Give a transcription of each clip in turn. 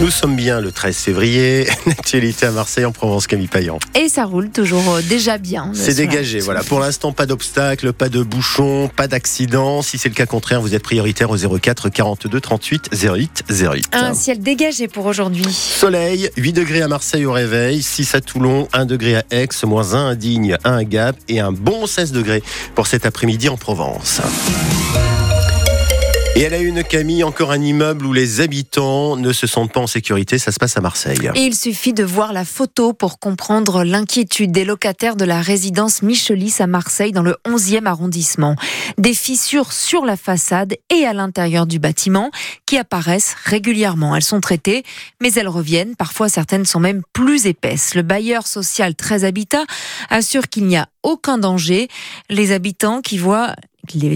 Nous sommes bien le 13 février. L'actualité à Marseille en Provence, Camille Payan. Et ça roule toujours euh, déjà bien. C'est dégagé, voilà. Pour l'instant, pas d'obstacles, pas de bouchons, pas d'accidents. Si c'est le cas contraire, vous êtes prioritaire au 04 42 38 08 08. Un ciel dégagé pour aujourd'hui. Soleil, 8 degrés à Marseille au réveil, 6 à Toulon, 1 degré à Aix, moins 1 à Digne, 1 à Gap et un bon 16 degrés pour cet après-midi en Provence. Et elle a une Camille, encore un immeuble où les habitants ne se sentent pas en sécurité. Ça se passe à Marseille. Et il suffit de voir la photo pour comprendre l'inquiétude des locataires de la résidence Michelis à Marseille dans le 11e arrondissement. Des fissures sur la façade et à l'intérieur du bâtiment qui apparaissent régulièrement. Elles sont traitées, mais elles reviennent. Parfois, certaines sont même plus épaisses. Le bailleur social 13 Habitat assure qu'il n'y a aucun danger. Les habitants qui voient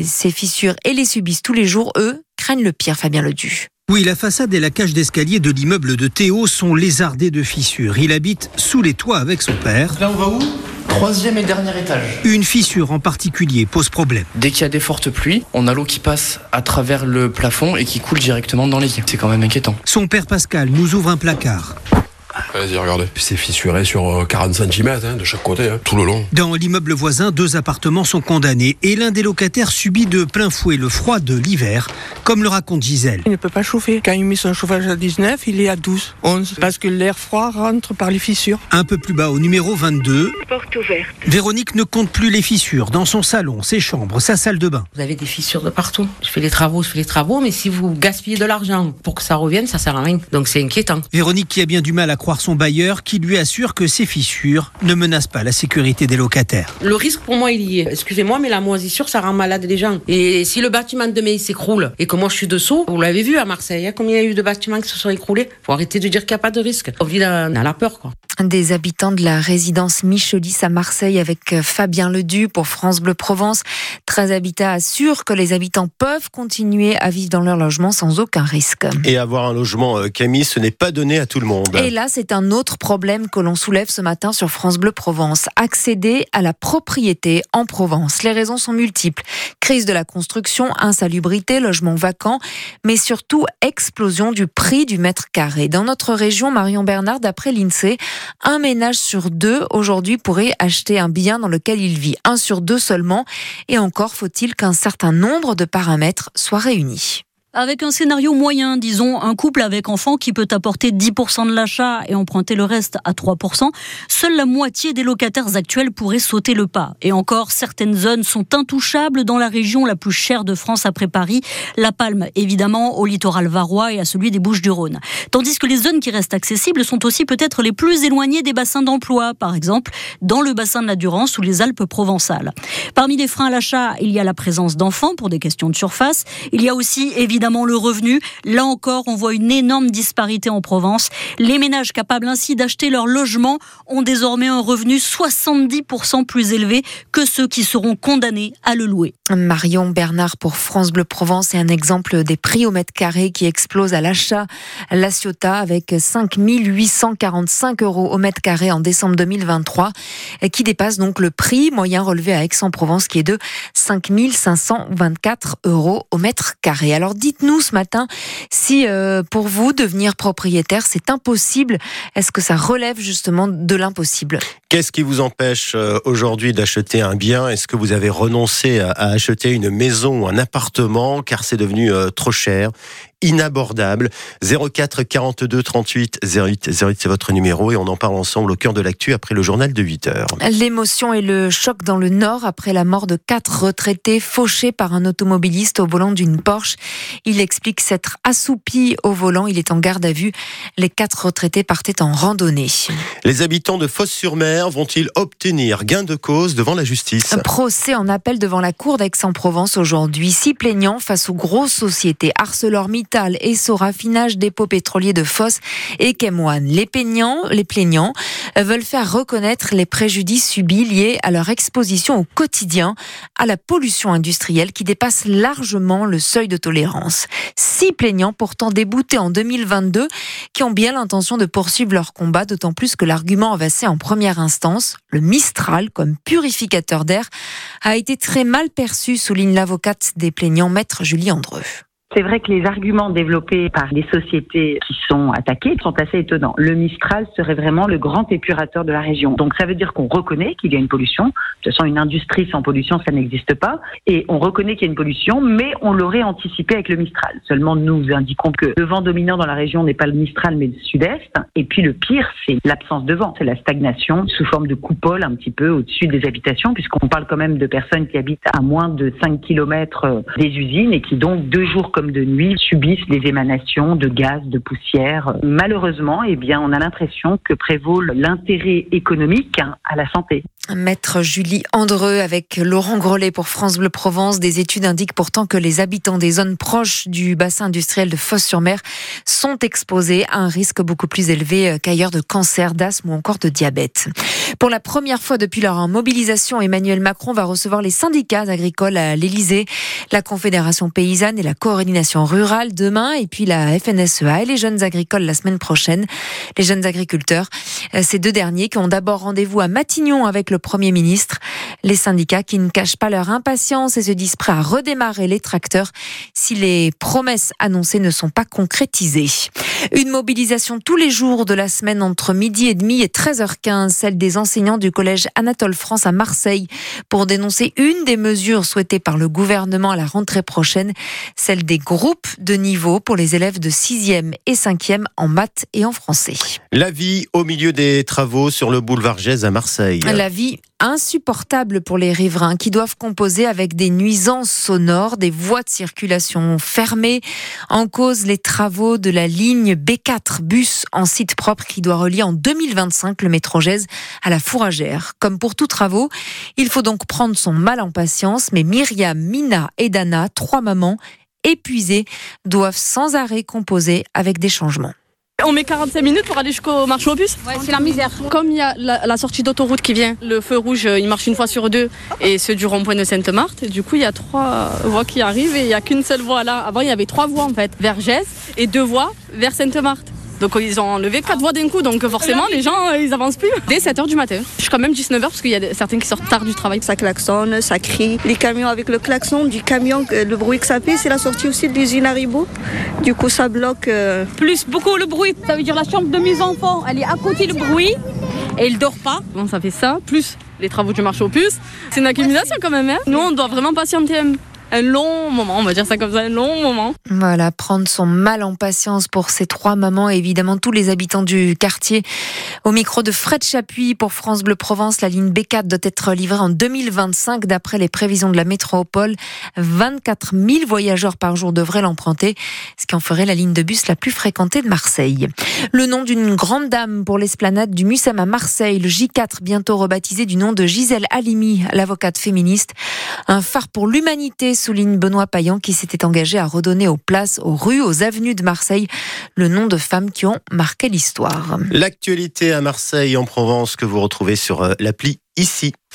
ces fissures et les subissent tous les jours, eux, craignent le pire, Fabien Ledu. Oui, la façade et la cage d'escalier de l'immeuble de Théo sont lézardées de fissures. Il habite sous les toits avec son père. Là, on va où? Troisième et dernier étage. Une fissure en particulier pose problème. Dès qu'il y a des fortes pluies, on a l'eau qui passe à travers le plafond et qui coule directement dans les lits. C'est quand même inquiétant. Son père Pascal nous ouvre un placard. Vas-y, regardez. C'est fissuré sur 40 euh, cm hein, de chaque côté, hein, tout le long. Dans l'immeuble voisin, deux appartements sont condamnés et l'un des locataires subit de plein fouet le froid de l'hiver, comme le raconte Gisèle. Il ne peut pas chauffer. Quand il met son chauffage à 19, il est à 12, 11, parce que l'air froid rentre par les fissures. Un peu plus bas, au numéro 22, Porte ouverte. Véronique ne compte plus les fissures dans son salon, ses chambres, sa salle de bain. Vous avez des fissures de partout. Je fais les travaux, je fais les travaux, mais si vous gaspillez de l'argent pour que ça revienne, ça sert à rien. Donc c'est inquiétant. Véronique qui a bien du mal à croire son bailleur qui lui assure que ces fissures ne menacent pas la sécurité des locataires. Le risque pour moi, il y est. Excusez-moi, mais la moisissure, ça rend malade les gens. Et si le bâtiment de demain s'écroule et que moi je suis dessous, vous l'avez vu à Marseille, hein, combien il y a eu de bâtiments qui se sont écroulés Faut arrêter de dire qu'il n'y a pas de risque. On vit dans, la peur, quoi des habitants de la résidence Michelis à Marseille avec euh, Fabien Ledu pour France Bleu Provence. 13 Habitat assure que les habitants peuvent continuer à vivre dans leur logement sans aucun risque. Et avoir un logement, euh, Camille, ce n'est pas donné à tout le monde. Là, c'est un autre problème que l'on soulève ce matin sur France Bleu Provence. Accéder à la propriété en Provence. Les raisons sont multiples. Crise de la construction, insalubrité, logement vacant, mais surtout explosion du prix du mètre carré. Dans notre région, Marion Bernard, d'après l'INSEE, un ménage sur deux aujourd'hui pourrait acheter un bien dans lequel il vit. Un sur deux seulement. Et encore faut-il qu'un certain nombre de paramètres soient réunis. Avec un scénario moyen, disons un couple avec enfant qui peut apporter 10% de l'achat et emprunter le reste à 3%, seule la moitié des locataires actuels pourraient sauter le pas. Et encore, certaines zones sont intouchables dans la région la plus chère de France après Paris, La Palme évidemment, au littoral varois et à celui des Bouches-du-Rhône. Tandis que les zones qui restent accessibles sont aussi peut-être les plus éloignées des bassins d'emploi, par exemple dans le bassin de la Durance ou les Alpes provençales. Parmi les freins à l'achat, il y a la présence d'enfants pour des questions de surface. Il y a aussi évidemment évidemment le revenu. Là encore, on voit une énorme disparité en Provence. Les ménages capables ainsi d'acheter leur logement ont désormais un revenu 70% plus élevé que ceux qui seront condamnés à le louer. Marion Bernard pour France Bleu Provence est un exemple des prix au mètre carré qui explosent à l'achat. La Ciotat avec 5 845 euros au mètre carré en décembre 2023 qui dépasse donc le prix moyen relevé à Aix-en-Provence qui est de 5 524 euros au mètre carré. Alors dites-nous ce matin si euh, pour vous devenir propriétaire c'est impossible. Est-ce que ça relève justement de l'impossible? Qu'est-ce qui vous empêche euh, aujourd'hui d'acheter un bien? Est-ce que vous avez renoncé à acheter une maison ou un appartement car c'est devenu euh, trop cher? Inabordable. 04 42 38 08 08, c'est votre numéro et on en parle ensemble au cœur de l'actu après le journal de 8 heures. L'émotion et le choc dans le Nord après la mort de quatre retraités fauchés par un automobiliste au volant d'une Porsche. Il explique s'être assoupi au volant. Il est en garde à vue. Les quatre retraités partaient en randonnée. Les habitants de Fosse-sur-Mer vont-ils obtenir gain de cause devant la justice? Un procès en appel devant la cour d'Aix-en-Provence aujourd'hui. Six plaignants face aux grosses sociétés ArcelorMittal et raffinage dépôt pétrolier de Fosse et Kemoine. Les plaignants, les plaignants veulent faire reconnaître les préjudices subis liés à leur exposition au quotidien à la pollution industrielle qui dépasse largement le seuil de tolérance. Six plaignants pourtant déboutés en 2022 qui ont bien l'intention de poursuivre leur combat, d'autant plus que l'argument avancé en première instance, le Mistral comme purificateur d'air, a été très mal perçu, souligne l'avocate des plaignants, maître Julie Andreux. C'est vrai que les arguments développés par les sociétés qui sont attaquées sont assez étonnants. Le Mistral serait vraiment le grand épurateur de la région. Donc ça veut dire qu'on reconnaît qu'il y a une pollution. De toute façon, une industrie sans pollution, ça n'existe pas. Et on reconnaît qu'il y a une pollution, mais on l'aurait anticipé avec le Mistral. Seulement, nous indiquons que le vent dominant dans la région n'est pas le Mistral, mais le sud-est. Et puis le pire, c'est l'absence de vent. C'est la stagnation sous forme de coupole un petit peu au-dessus des habitations, puisqu'on parle quand même de personnes qui habitent à moins de 5 km des usines et qui donc deux jours comme de nuit subissent les émanations de gaz, de poussière. Malheureusement, eh bien, on a l'impression que prévaut l'intérêt économique à la santé. Maître Julie Andreux avec Laurent Grelet pour France Bleu Provence. Des études indiquent pourtant que les habitants des zones proches du bassin industriel de Fos-sur-Mer sont exposés à un risque beaucoup plus élevé qu'ailleurs de cancer, d'asthme ou encore de diabète. Pour la première fois depuis leur mobilisation, Emmanuel Macron va recevoir les syndicats agricoles à l'Elysée, la Confédération paysanne et la coordination rurale demain et puis la FNSEA et les jeunes agricoles la semaine prochaine. Les jeunes agriculteurs, ces deux derniers qui ont d'abord rendez-vous à Matignon avec le Premier ministre. Les syndicats qui ne cachent pas leur impatience et se disent prêts à redémarrer les tracteurs si les promesses annoncées ne sont pas concrétisées. Une mobilisation tous les jours de la semaine entre midi et demi et 13h15, celle des enseignants du collège Anatole France à Marseille pour dénoncer une des mesures souhaitées par le gouvernement à la rentrée prochaine, celle des groupes de niveau pour les élèves de 6e et 5e en maths et en français. La vie au milieu des travaux sur le boulevard Gèze à Marseille. La vie insupportable pour les riverains qui doivent composer avec des nuisances sonores, des voies de circulation fermées. En cause, les travaux de la ligne B4 bus en site propre qui doit relier en 2025 le métro Gèze à la fourragère. Comme pour tous travaux, il faut donc prendre son mal en patience, mais Myriam, Mina et Dana, trois mamans épuisées, doivent sans arrêt composer avec des changements. On met 45 minutes pour aller jusqu'au marché au bus. Ouais, c'est la misère. Comme il y a la, la sortie d'autoroute qui vient, le feu rouge, il marche une fois sur deux et ceux du rond-point de Sainte-Marthe. Du coup, il y a trois voies qui arrivent et il n'y a qu'une seule voie là. Avant, il y avait trois voies en fait, vers Gèze et deux voies vers Sainte-Marthe. Donc ils ont enlevé quatre voies d'un coup, donc forcément les gens ils avancent plus. Dès 7h du matin. Je suis quand même 19h parce qu'il y a certains qui sortent tard du travail. Ça klaxonne, ça crie. Les camions avec le klaxon du camion, le bruit que ça fait, c'est la sortie aussi de l'usine Haribo. Du coup ça bloque. Euh... Plus beaucoup le bruit. Ça veut dire la chambre de mes enfants, elle est à côté du bruit et il dort pas. Bon ça fait ça, plus les travaux du marché aux puces. C'est une accumulation quand même. Hein Nous on doit vraiment patienter un long moment, on va dire ça comme ça, un long moment. Voilà, prendre son mal en patience pour ces trois mamans et évidemment tous les habitants du quartier. Au micro de Fred Chapuis pour France Bleu Provence, la ligne B4 doit être livrée en 2025 d'après les prévisions de la métropole. 24 000 voyageurs par jour devraient l'emprunter, ce qui en ferait la ligne de bus la plus fréquentée de Marseille. Le nom d'une grande dame pour l'esplanade du Mussem à Marseille, le J4 bientôt rebaptisé du nom de Gisèle Halimi, l'avocate féministe. Un phare pour l'humanité souligne Benoît Payan qui s'était engagé à redonner aux places, aux rues, aux avenues de Marseille le nom de femmes qui ont marqué l'histoire. L'actualité à Marseille en Provence que vous retrouvez sur l'appli ici.